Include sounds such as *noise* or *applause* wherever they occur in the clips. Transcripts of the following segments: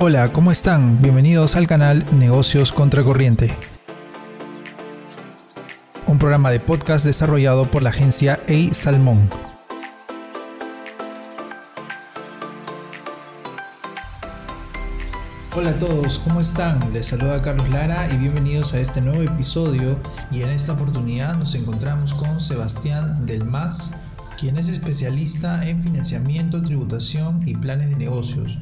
Hola, ¿cómo están? Bienvenidos al canal Negocios Contracorriente. Un programa de podcast desarrollado por la agencia Ei Salmón. Hola a todos, ¿cómo están? Les saluda Carlos Lara y bienvenidos a este nuevo episodio y en esta oportunidad nos encontramos con Sebastián Del Mas, quien es especialista en financiamiento, tributación y planes de negocios.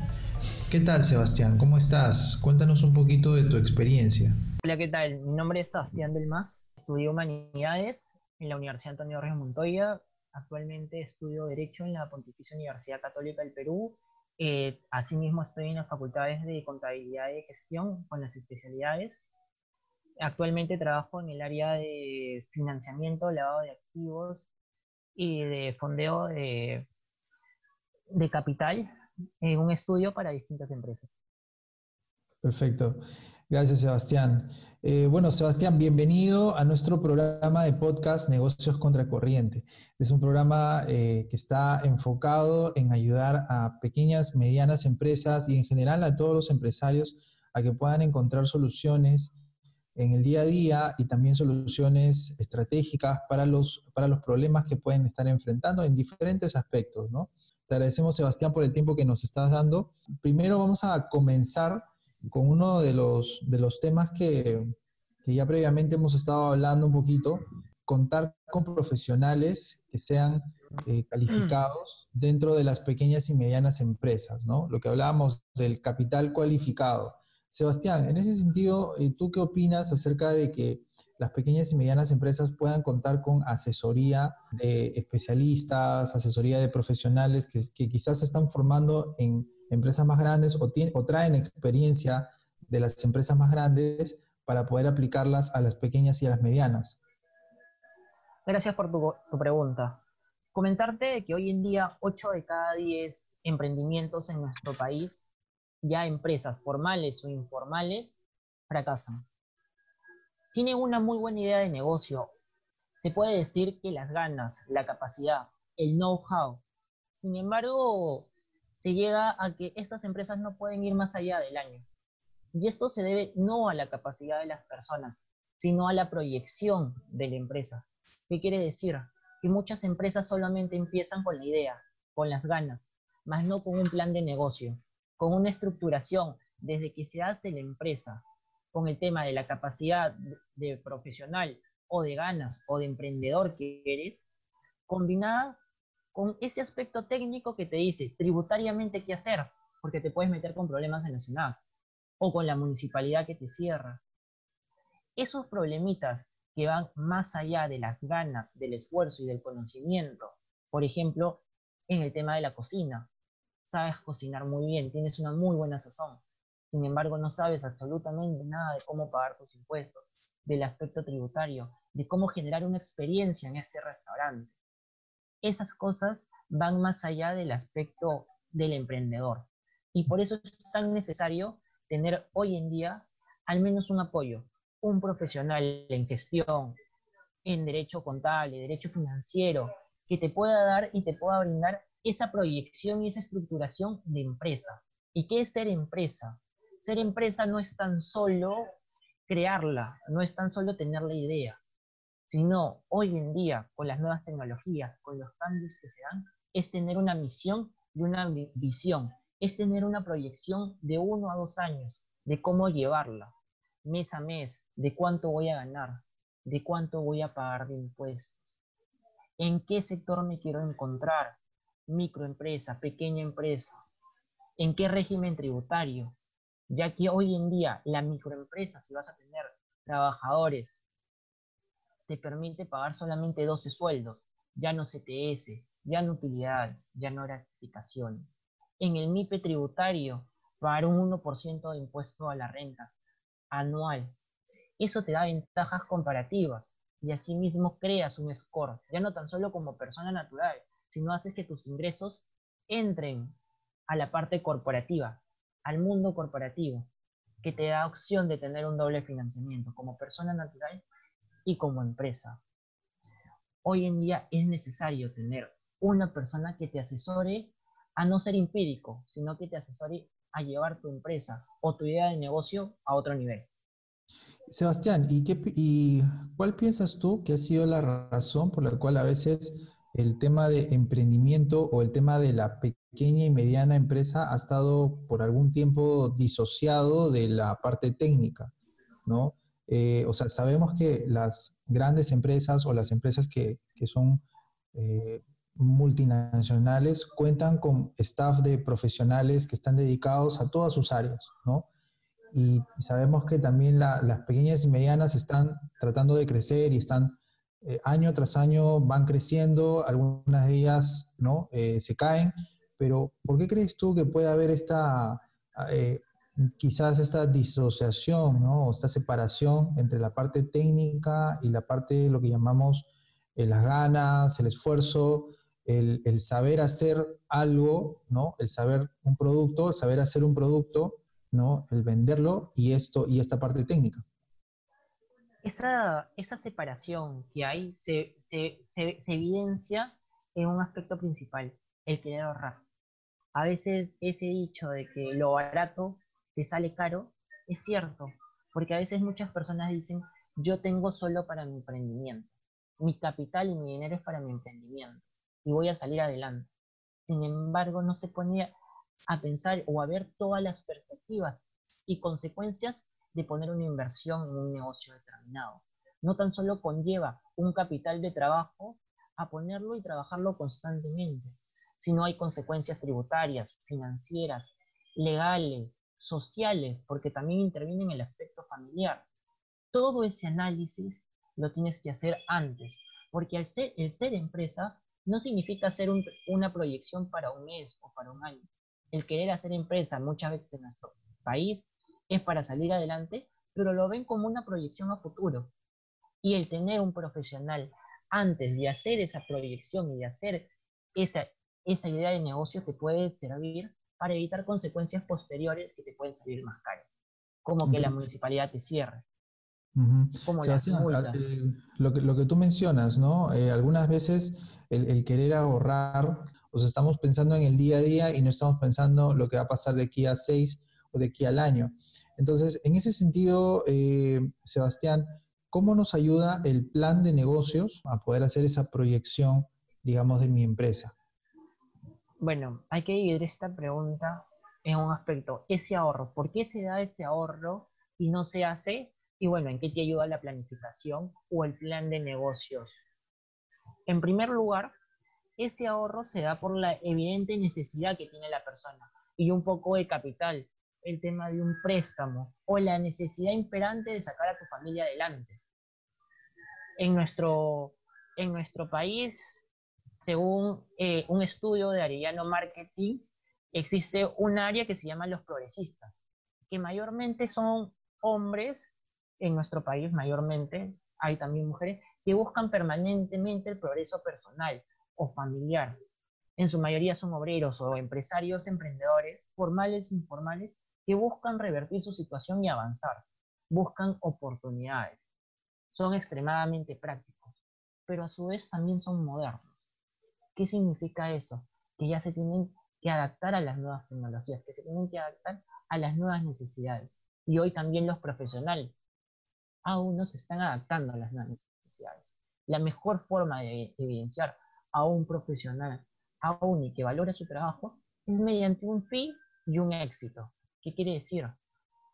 ¿Qué tal Sebastián? ¿Cómo estás? Cuéntanos un poquito de tu experiencia. Hola, ¿qué tal? Mi nombre es Sebastián Del Mas, estudio Humanidades en la Universidad Antonio Ríos Montoya. Actualmente estudio Derecho en la Pontificia Universidad Católica del Perú eh, asimismo, estoy en las facultades de contabilidad y gestión con las especialidades. Actualmente trabajo en el área de financiamiento, lavado de activos y de fondeo de, de capital en un estudio para distintas empresas. Perfecto. Gracias, Sebastián. Eh, bueno, Sebastián, bienvenido a nuestro programa de podcast Negocios Contracorriente. Es un programa eh, que está enfocado en ayudar a pequeñas, medianas empresas y en general a todos los empresarios a que puedan encontrar soluciones en el día a día y también soluciones estratégicas para los, para los problemas que pueden estar enfrentando en diferentes aspectos, ¿no? Te agradecemos, Sebastián, por el tiempo que nos estás dando. Primero vamos a comenzar con uno de los, de los temas que, que ya previamente hemos estado hablando un poquito, contar con profesionales que sean eh, calificados dentro de las pequeñas y medianas empresas, ¿no? Lo que hablábamos del capital cualificado. Sebastián, en ese sentido, eh, ¿tú qué opinas acerca de que las pequeñas y medianas empresas puedan contar con asesoría de especialistas, asesoría de profesionales que, quizás se están formando en empresas más grandes o, o traen experiencia de las empresas más grandes para poder aplicarlas a las pequeñas y a las medianas? Gracias por tu, tu pregunta. Comentarte que hoy en día 8 de cada 10 emprendimientos en nuestro país, ya empresas formales o informales, fracasan. Tienen una muy buena idea de negocio. Se puede decir que las ganas, la capacidad, el know-how. Sin embargo, se llega a que estas empresas no pueden ir más allá del año. Y esto se debe no a la capacidad de las personas, sino a la proyección de la empresa. ¿Qué quiere decir? Que muchas empresas solamente empiezan con la idea, con las ganas, más no con un plan de negocio, con una estructuración desde que se hace la empresa, con el tema de la capacidad de profesional o de ganas o de emprendedor que eres, combinada con ese aspecto técnico que te dice tributariamente qué hacer, porque te puedes meter con problemas en la ciudad o con la municipalidad que te cierra. Esos problemitas que van más allá de las ganas, del esfuerzo y del conocimiento, por ejemplo, en el tema de la cocina. Sabes cocinar muy bien, tienes una muy buena sazón, sin embargo no sabes absolutamente nada de cómo pagar tus impuestos, del aspecto tributario, de cómo generar una experiencia en ese restaurante esas cosas van más allá del aspecto del emprendedor. Y por eso es tan necesario tener hoy en día al menos un apoyo, un profesional en gestión, en derecho contable, derecho financiero, que te pueda dar y te pueda brindar esa proyección y esa estructuración de empresa. ¿Y qué es ser empresa? Ser empresa no es tan solo crearla, no es tan solo tener la idea sino hoy en día, con las nuevas tecnologías, con los cambios que se dan, es tener una misión y una visión, es tener una proyección de uno a dos años de cómo llevarla, mes a mes, de cuánto voy a ganar, de cuánto voy a pagar de impuestos, en qué sector me quiero encontrar, microempresa, pequeña empresa, en qué régimen tributario, ya que hoy en día la microempresa, si vas a tener trabajadores te permite pagar solamente 12 sueldos, ya no CTS, ya no utilidades, ya no gratificaciones. En el MIPE tributario, pagar un 1% de impuesto a la renta anual. Eso te da ventajas comparativas y asimismo creas un score, ya no tan solo como persona natural, sino haces que tus ingresos entren a la parte corporativa, al mundo corporativo, que te da opción de tener un doble financiamiento como persona natural y como empresa. Hoy en día es necesario tener una persona que te asesore a no ser empírico, sino que te asesore a llevar tu empresa o tu idea de negocio a otro nivel. Sebastián, ¿y, qué, ¿y cuál piensas tú que ha sido la razón por la cual a veces el tema de emprendimiento o el tema de la pequeña y mediana empresa ha estado por algún tiempo disociado de la parte técnica, ¿no? Eh, o sea, sabemos que las grandes empresas o las empresas que, son eh, multinacionales cuentan con staff de profesionales que están dedicados a todas sus áreas, ¿no? Y sabemos que también las pequeñas y medianas están tratando de crecer y están eh, año tras año van creciendo, algunas de ellas ¿no? Eh, se caen, pero ¿por qué crees tú que puede haber esta, eh, quizás esta disociación, ¿no? esta separación entre la parte técnica y la parte de lo que llamamos las ganas, el esfuerzo, el, el, saber hacer algo, ¿no? el saber un producto, el saber hacer un producto ¿no? El venderlo y esto y esta parte técnica. Esa, esa separación que hay se, se, se, evidencia en un aspecto principal, el querer ahorrar. A veces ese dicho de que lo barato te sale caro es cierto, porque a veces muchas personas dicen, yo tengo solo para mi emprendimiento, mi capital y mi dinero es para mi emprendimiento y voy a salir adelante. Sin embargo, no se pone a pensar o a ver todas las perspectivas y consecuencias de poner una inversión en un negocio determinado. No tan solo conlleva un capital de trabajo a ponerlo y trabajarlo constantemente, sino hay consecuencias tributarias, financieras, legales, sociales, porque también interviene en el aspecto familiar. Todo ese análisis lo tienes que hacer antes, porque el ser empresa no significa hacer una proyección para un mes o para un año, el querer hacer empresa muchas veces en nuestro país es para salir adelante, pero lo ven como una proyección a futuro. Y el tener un profesional antes de hacer esa proyección y de hacer esa, esa idea de negocio te puede servir para evitar consecuencias posteriores que te pueden salir más caras, como que la municipalidad te cierre. Como eh, lo, que, lo que tú mencionas, ¿no? Eh, algunas veces el, el, querer ahorrar pues estamos pensando en el día a día y no estamos pensando lo que va a pasar de aquí a seis de aquí al año. Entonces, en ese sentido, eh, Sebastián, ¿cómo nos ayuda el plan de negocios a poder hacer esa proyección, digamos, de mi empresa? Bueno, hay que dividir esta pregunta en un aspecto, ese ahorro, ¿por qué se da ese ahorro y no se hace? Y bueno, ¿en qué te ayuda la planificación o el plan de negocios? En primer lugar, ese ahorro se da por la evidente necesidad que tiene la persona y un poco de capital, el tema de un préstamo o la necesidad imperante de sacar a tu familia adelante. En nuestro, en nuestro país, según eh, un estudio de Arellano Marketing, existe un área que se llama los progresistas, que mayormente son hombres, en nuestro país mayormente, hay también mujeres, que buscan permanentemente el progreso personal, o familiar. En su mayoría son obreros o empresarios, emprendedores, formales informales, que buscan revertir su situación y avanzar. Buscan oportunidades. Son extremadamente prácticos, pero a su vez también son modernos. ¿Qué significa eso? Que ya se tienen que adaptar a las nuevas tecnologías, que se tienen que adaptar a las nuevas necesidades. Y hoy también los profesionales aún no se están adaptando a las nuevas necesidades. La mejor forma de evidenciar a un profesional aún y que valora su trabajo es mediante un fee y un éxito. ¿Qué quiere decir?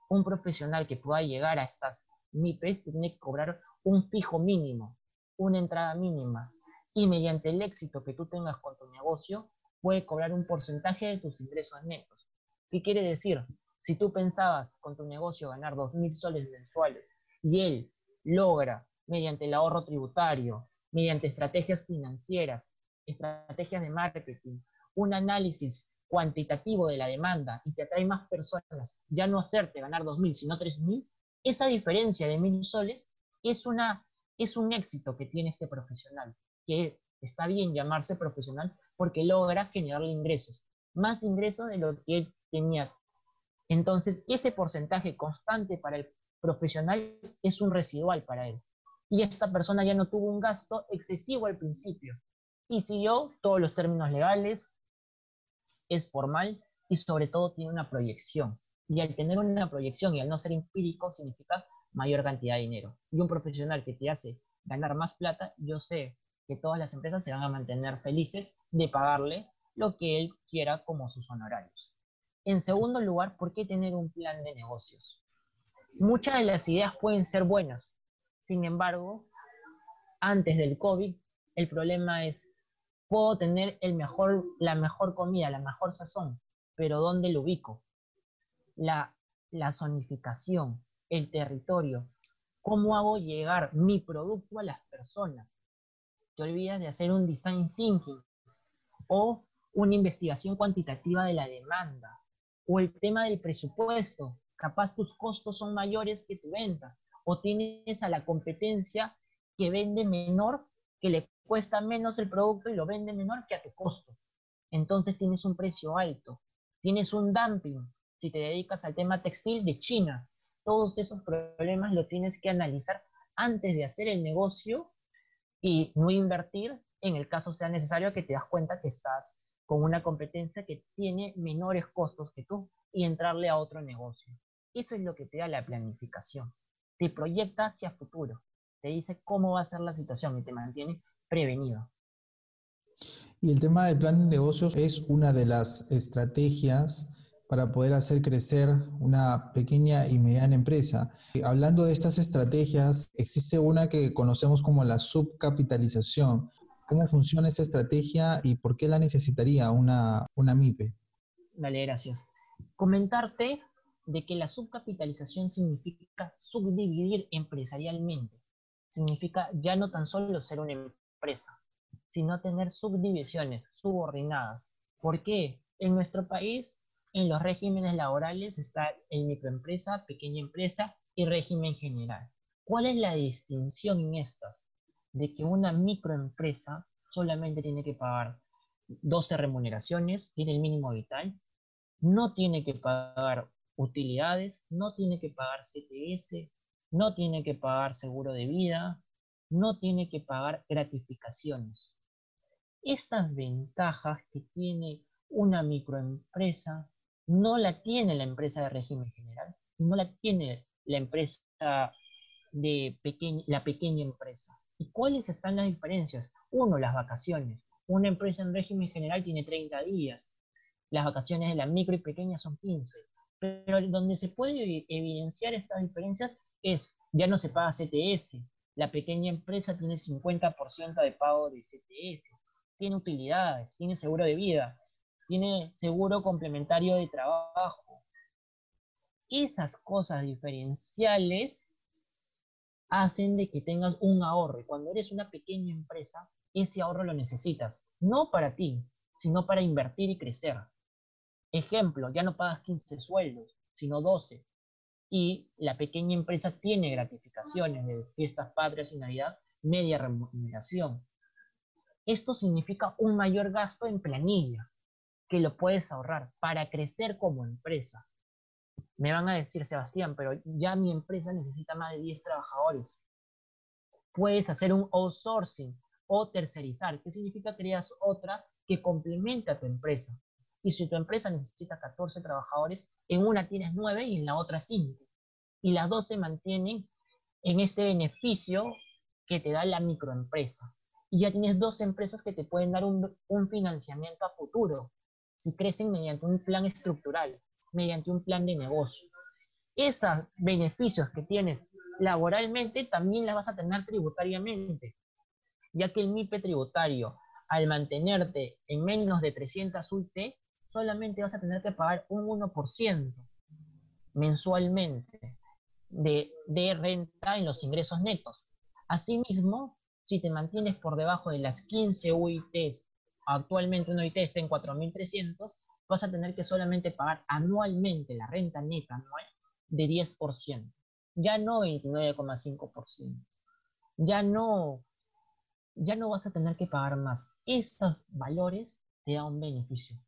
Un profesional que pueda llegar a estas MIPES tiene que cobrar un fijo mínimo, una entrada mínima, y mediante el éxito que tú tengas con tu negocio, puede cobrar un porcentaje de tus ingresos netos. ¿Qué quiere decir? Si tú pensabas con tu negocio ganar 2.000 soles mensuales y él logra, mediante el ahorro tributario, mediante estrategias financieras, estrategias de marketing, un análisis cuantitativo de la demanda y te atrae más personas, ya no hacerte ganar 2.000, sino 3.000, esa diferencia de mil soles es, una, es un éxito que tiene este profesional, que está bien llamarse profesional porque logra generarle ingresos, más ingresos de lo que él tenía. Entonces, ese porcentaje constante para el profesional es un residual para él y esta persona ya no tuvo un gasto excesivo al principio y siguió todos los términos legales, es formal y sobre todo tiene una proyección. Y al tener una proyección y al no ser empírico significa mayor cantidad de dinero. Y un profesional que te hace ganar más plata, yo sé que todas las empresas se van a mantener felices de pagarle lo que él quiera como sus honorarios. En segundo lugar, ¿por qué tener un plan de negocios? Muchas de las ideas pueden ser buenas, sin embargo, antes del COVID, el problema es, puedo tener el mejor, la mejor comida, la mejor sazón, pero ¿dónde lo ubico? La, la zonificación, el territorio, cómo hago llegar mi producto a las personas. Te olvidas de hacer un design thinking o una investigación cuantitativa de la demanda o el tema del presupuesto. Capaz tus costos son mayores que tu venta o tienes a la competencia que vende menor, que le cuesta menos el producto y lo vende menor que a tu costo. Entonces tienes un precio alto, tienes un dumping si te dedicas al tema textil de China. Todos esos problemas lo tienes que analizar antes de hacer el negocio y no invertir en el caso sea necesario que te das cuenta que estás con una competencia que tiene menores costos que tú y entrarle a otro negocio. Eso es lo que te da la planificación. Te proyecta hacia futuro, te dice cómo va a ser la situación y te mantiene prevenido. Y el tema del plan de negocios es una de las estrategias para poder hacer crecer una pequeña y mediana empresa. Hablando de estas estrategias, existe una que conocemos como la subcapitalización. ¿Cómo funciona esa estrategia y por qué la necesitaría una, una MIPE? Vale, gracias. Comentarte de que la subcapitalización significa subdividir empresarialmente. Significa ya no tan solo ser una empresa, sino tener subdivisiones subordinadas. ¿Por qué? En nuestro país, en los regímenes laborales está el microempresa, pequeña empresa y régimen general. ¿Cuál es la distinción en estas? De que una microempresa solamente tiene que pagar 12 remuneraciones, tiene el mínimo vital, no tiene que pagar utilidades, no tiene que pagar CTS, no tiene que pagar seguro de vida, no tiene que pagar gratificaciones. Estas ventajas que tiene una microempresa no la tiene la empresa de régimen general y no la tiene la empresa de la pequeña empresa. ¿Y cuáles están las diferencias? Uno, las vacaciones. Una empresa en régimen general tiene 30 días. Las vacaciones de la micro y pequeña son 15. Pero donde se puede evidenciar estas diferencias es, ya no se paga CTS, la pequeña empresa tiene 50% de pago de CTS, tiene utilidades, tiene seguro de vida, tiene seguro complementario de trabajo. Esas cosas diferenciales hacen de que tengas un ahorro. Y cuando eres una pequeña empresa, ese ahorro lo necesitas, no para ti, sino para invertir y crecer. Ejemplo, ya no pagas 15 sueldos, sino 12. Y la pequeña empresa tiene gratificaciones de fiestas patrias y Navidad, media remuneración. Esto significa un mayor gasto en planilla, que lo puedes ahorrar para crecer como empresa. Me van a decir, Sebastián, pero ya mi empresa necesita más de 10 trabajadores. Puedes hacer un outsourcing o tercerizar. ¿Qué significa? Creas otra que complemente a tu empresa. Y si tu empresa necesita 14 trabajadores, en una tienes 9 y en la otra 5. Y las dos se mantienen en este beneficio que te da la microempresa. Y ya tienes dos empresas que te pueden dar un, un financiamiento a futuro, si crecen mediante un plan estructural, mediante un plan de negocio. Esos beneficios que tienes laboralmente también las vas a tener tributariamente, ya que el MIPE tributario, al mantenerte en menos de 300 UT, solamente vas a tener que pagar un 1% mensualmente de, renta en los ingresos netos. Asimismo, si te mantienes por debajo de las 15 UITs, actualmente una UIT está en 4.300, vas a tener que solamente pagar anualmente la renta neta anual de 10%, ya no 29,5%, ya no, ya no vas a tener que pagar más. Esos valores te dan un beneficio.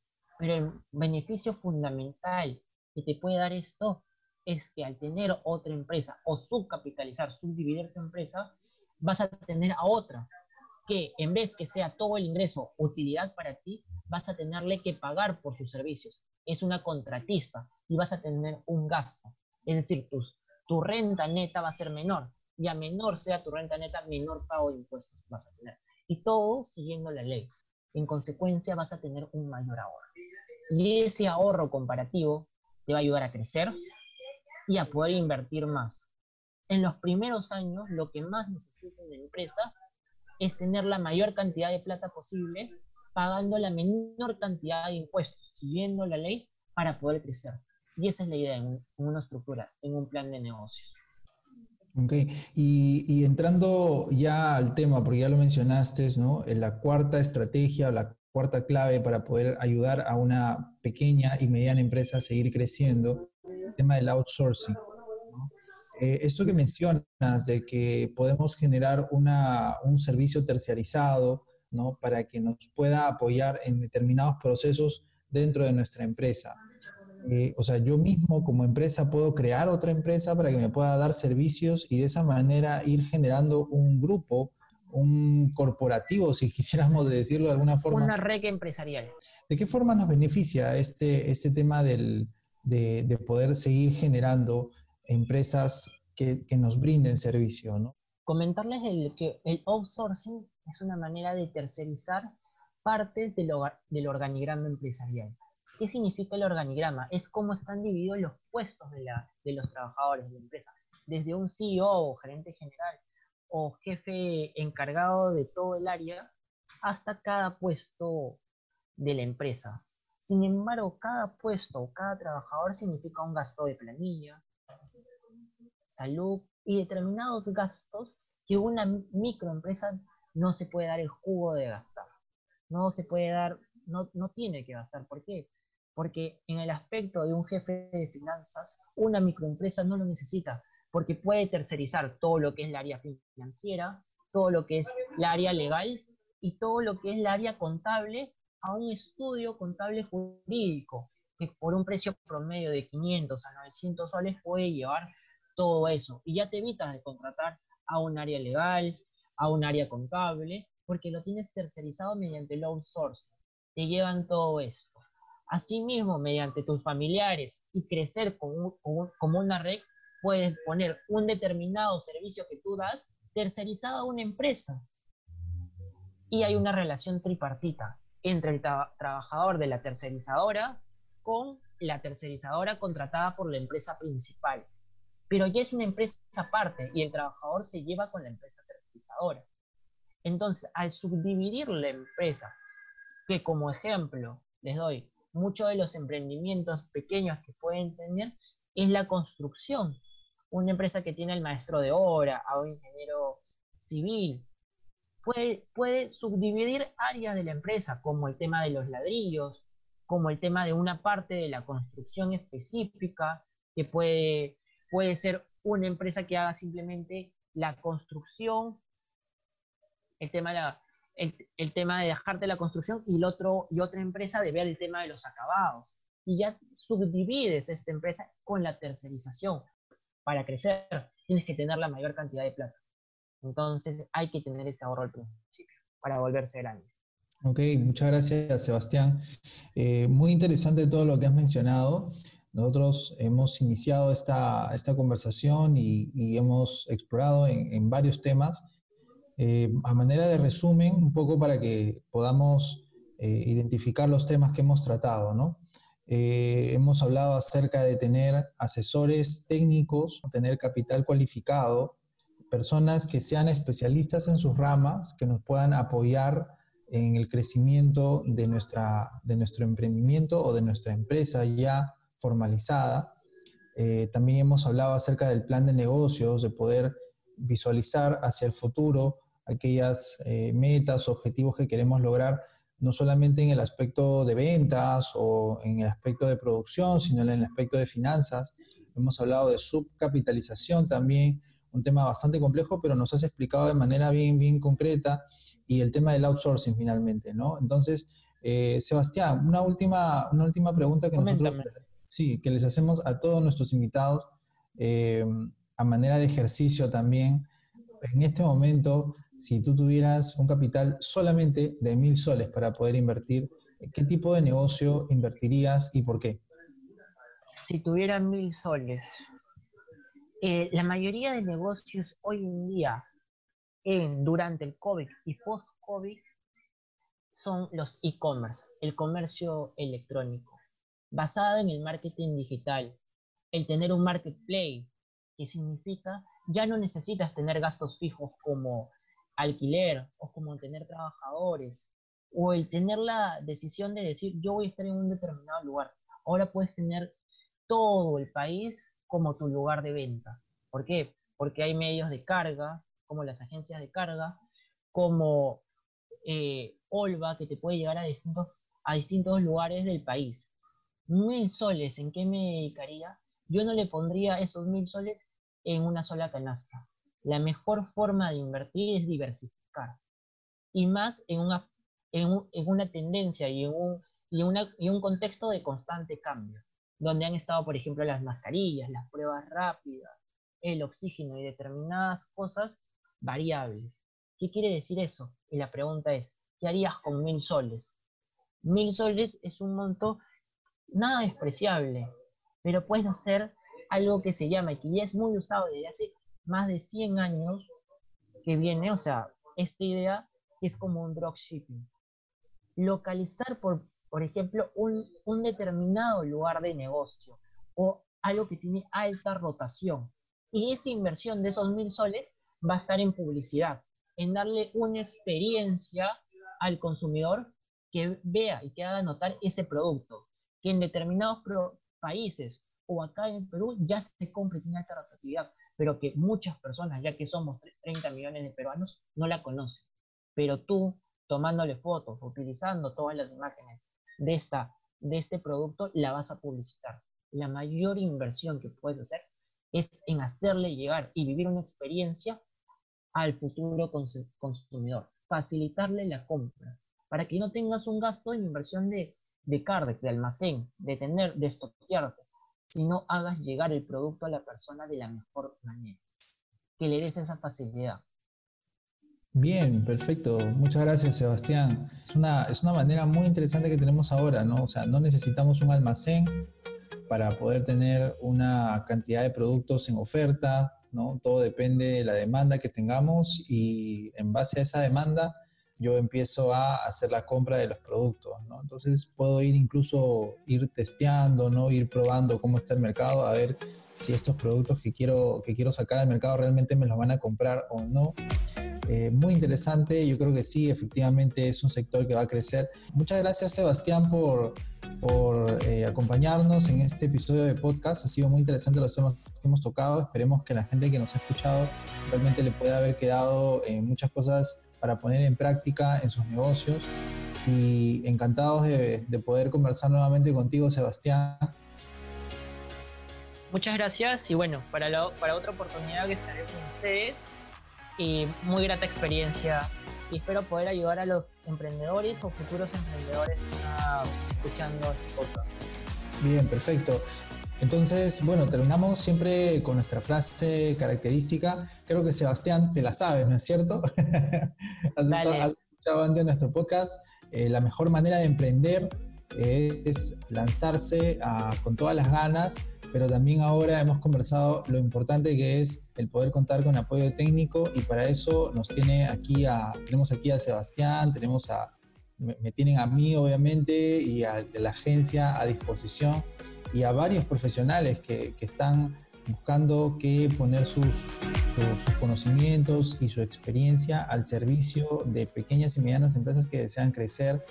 Pero el beneficio fundamental que te puede dar esto es que al tener otra empresa o subcapitalizar, subdividir tu empresa, vas a tener a otra que en vez que sea todo el ingreso utilidad para ti, vas a tenerle que pagar por sus servicios. Es una contratista y vas a tener un gasto. Es decir, tus, tu renta neta va a ser menor y a menor sea tu renta neta, menor pago de impuestos vas a tener. Y todo siguiendo la ley. En consecuencia, vas a tener un mayor ahorro. Y ese ahorro comparativo te va a ayudar a crecer y a poder invertir más. En los primeros años, lo que más necesita una empresa es tener la mayor cantidad de plata posible, pagando la menor cantidad de impuestos, siguiendo la ley para poder crecer. Y esa es la idea en, una estructura, en un plan de negocios. Ok, y, entrando ya al tema, porque ya lo mencionaste, ¿no? En la cuarta estrategia la cuarta clave para poder ayudar a una pequeña y mediana empresa a seguir creciendo, el tema del outsourcing. Eh, esto que mencionas de que podemos generar una, un servicio terciarizado, ¿no? Para que nos pueda apoyar en determinados procesos dentro de nuestra empresa. Eh, o sea, yo mismo como empresa puedo crear otra empresa para que me pueda dar servicios y de esa manera ir generando un grupo, un corporativo, si *laughs* quisiéramos decirlo de alguna forma. Una red empresarial. ¿De qué forma nos beneficia este, este tema del, de, de, poder seguir generando empresas que, que nos brinden servicio? ¿no? Comentarles el, que el outsourcing es una manera de tercerizar partes del, del organigrama empresarial. ¿Qué significa el organigrama? Es cómo están divididos los puestos de, la, de los trabajadores de la empresa. Desde un CEO o gerente general o jefe encargado de todo el área hasta cada puesto de la empresa. Sin embargo, cada puesto o cada trabajador significa un gasto de planilla, salud y determinados gastos que una microempresa no se puede dar el jugo de gastar. No se puede dar, no, no tiene que gastar. ¿Por qué? porque en el aspecto de un jefe de finanzas, una microempresa no lo necesita, porque puede tercerizar todo lo que es el área financiera, todo lo que es el área legal y todo lo que es el área contable a un estudio contable jurídico, que por un precio promedio de 500 a 900 soles puede llevar todo eso. Y ya te evitas de contratar a un área legal, a un área contable, porque lo tienes tercerizado mediante el outsourcing. Te llevan todo eso. Asimismo, mediante tus familiares y crecer como, una red, puedes poner un determinado servicio que tú das tercerizado a una empresa. Y hay una relación tripartita entre el trabajador de la tercerizadora con la tercerizadora contratada por la empresa principal. Pero ya es una empresa aparte y el trabajador se lleva con la empresa tercerizadora. Entonces, al subdividir la empresa, que como ejemplo les doy, muchos de los emprendimientos pequeños que pueden tener es la construcción. Una empresa que tiene al maestro de obra, a un ingeniero civil, puede, puede subdividir áreas de la empresa, como el tema de los ladrillos, como el tema de una parte de la construcción específica, que puede, puede ser una empresa que haga simplemente la construcción, el tema de la, el, tema de dejarte la construcción y, el otro, y otra empresa de ver el tema de los acabados. Y ya subdivides esta empresa con la tercerización. Para crecer tienes que tener la mayor cantidad de plata. Entonces hay que tener ese ahorro al principio para volverse grande. Ok, muchas gracias Sebastián. Eh, muy interesante todo lo que has mencionado. Nosotros hemos iniciado esta, esta conversación y, y hemos explorado en, en varios temas eh, a manera de resumen, un poco para que podamos eh, identificar los temas que hemos tratado, ¿no? Eh, hemos hablado acerca de tener asesores técnicos, tener capital cualificado, personas que sean especialistas en sus ramas, que nos puedan apoyar en el crecimiento de, nuestra, de nuestro emprendimiento o de nuestra empresa ya formalizada. también hemos hablado acerca del plan de negocios, de poder visualizar hacia el futuro aquellas eh, metas, objetivos que queremos lograr, no solamente en el aspecto de ventas o en el aspecto de producción, sino en el aspecto de finanzas. Hemos hablado de subcapitalización también, un tema bastante complejo, pero nos has explicado de manera bien, bien concreta, y el tema del outsourcing finalmente, ¿no? Entonces, eh, Sebastián, una última, una última pregunta que nosotros sí, que les hacemos a todos nuestros invitados eh, a manera de ejercicio también en este momento, si tú tuvieras un capital solamente de mil soles para poder invertir, ¿qué tipo de negocio invertirías y por qué? Si tuviera mil soles, eh, la mayoría de negocios hoy en día, durante el COVID y post-COVID, son los e-commerce, el comercio electrónico, basado en el marketing digital, el tener un marketplace, que significa ya no necesitas tener gastos fijos como alquiler o como tener trabajadores o el tener la decisión de decir yo voy a estar en un determinado lugar. Ahora puedes tener todo el país como tu lugar de venta. ¿Por qué? Porque hay medios de carga, como las agencias de carga, como eh, Olva, que te puede llegar a distintos, a distintos lugares del país. Mil soles, ¿en qué me dedicaría? Yo no le pondría esos mil soles en una sola canasta. La mejor forma de invertir es diversificar. Y más en una, en, una tendencia y en un, y, y un contexto de constante cambio, donde han estado, por ejemplo, las mascarillas, las pruebas rápidas, el oxígeno y determinadas cosas variables. ¿Qué quiere decir eso? Y la pregunta es, ¿qué harías con mil soles? Mil soles es un monto nada despreciable, pero puedes hacer algo que se llama, y que ya es muy usado desde hace más de 100 años, que viene, o sea, esta idea es como un dropshipping. Localizar, por, por ejemplo, un, un determinado lugar de negocio o algo que tiene alta rotación. Y esa inversión de esos mil soles va a estar en publicidad, en darle una experiencia al consumidor que vea y que haga notar ese producto, que en determinados países o acá en Perú ya se y tiene alta rotatividad, pero que muchas personas, ya que somos 30 millones de peruanos, no la conocen. Pero tú, tomándole fotos, utilizando todas las imágenes de, esta, de este producto, la vas a publicitar. La mayor inversión que puedes hacer es en hacerle llegar y vivir una experiencia al futuro consumidor, facilitarle la compra, para que no tengas un gasto en inversión de, de carga, de almacén, de tener, de estoquearte, sino hagas llegar el producto a la persona de la mejor manera, que le des esa facilidad. Bien, perfecto. Muchas gracias, Sebastián. Es una, es una manera muy interesante que tenemos ahora, ¿no? O sea, no necesitamos un almacén para poder tener una cantidad de productos en oferta, ¿no? Todo depende de la demanda que tengamos y en base a esa demanda yo empiezo a hacer la compra de los productos, ¿no? Entonces puedo ir incluso ir testeando, ¿no? Ir probando cómo está el mercado, a ver si estos productos que quiero, que quiero sacar al mercado realmente me los van a comprar o no. Eh, muy interesante, yo creo que sí, efectivamente es un sector que va a crecer. Muchas gracias Sebastián por, por eh, acompañarnos en este episodio de podcast. Ha sido muy interesante los temas que hemos tocado. Esperemos que la gente que nos ha escuchado realmente le pueda haber quedado en muchas cosas para poner en práctica en sus negocios. Y encantados de, poder conversar nuevamente contigo, Sebastián. Muchas gracias y bueno, para, para otra oportunidad que estaré con ustedes, y muy grata experiencia y espero poder ayudar a los emprendedores o futuros emprendedores escuchando este podcast. Bien, perfecto. Entonces, bueno, terminamos siempre con nuestra frase característica. Creo que Sebastián te la sabes, ¿no es cierto? *laughs* has, escuchado antes nuestro podcast. Eh, la mejor manera de emprender es lanzarse con todas las ganas, pero también ahora hemos conversado lo importante que es el poder contar con apoyo técnico y para eso nos tiene aquí a, tenemos aquí a Sebastián, tenemos a, me, tienen a mí obviamente y a la agencia a disposición y a varios profesionales que, que están buscando que poner sus, sus, conocimientos y su experiencia al servicio de pequeñas y medianas empresas que desean crecer.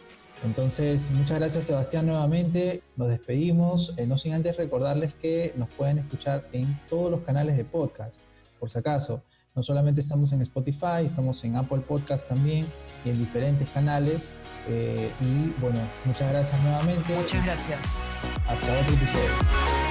Entonces, muchas gracias Sebastián nuevamente. Nos despedimos. Eh, no sin antes recordarles que nos pueden escuchar en todos los canales de podcast, por si acaso. No solamente estamos en Spotify, estamos en Apple Podcast también en diferentes canales. Eh, y bueno, muchas gracias nuevamente. Muchas gracias. Hasta otro episodio.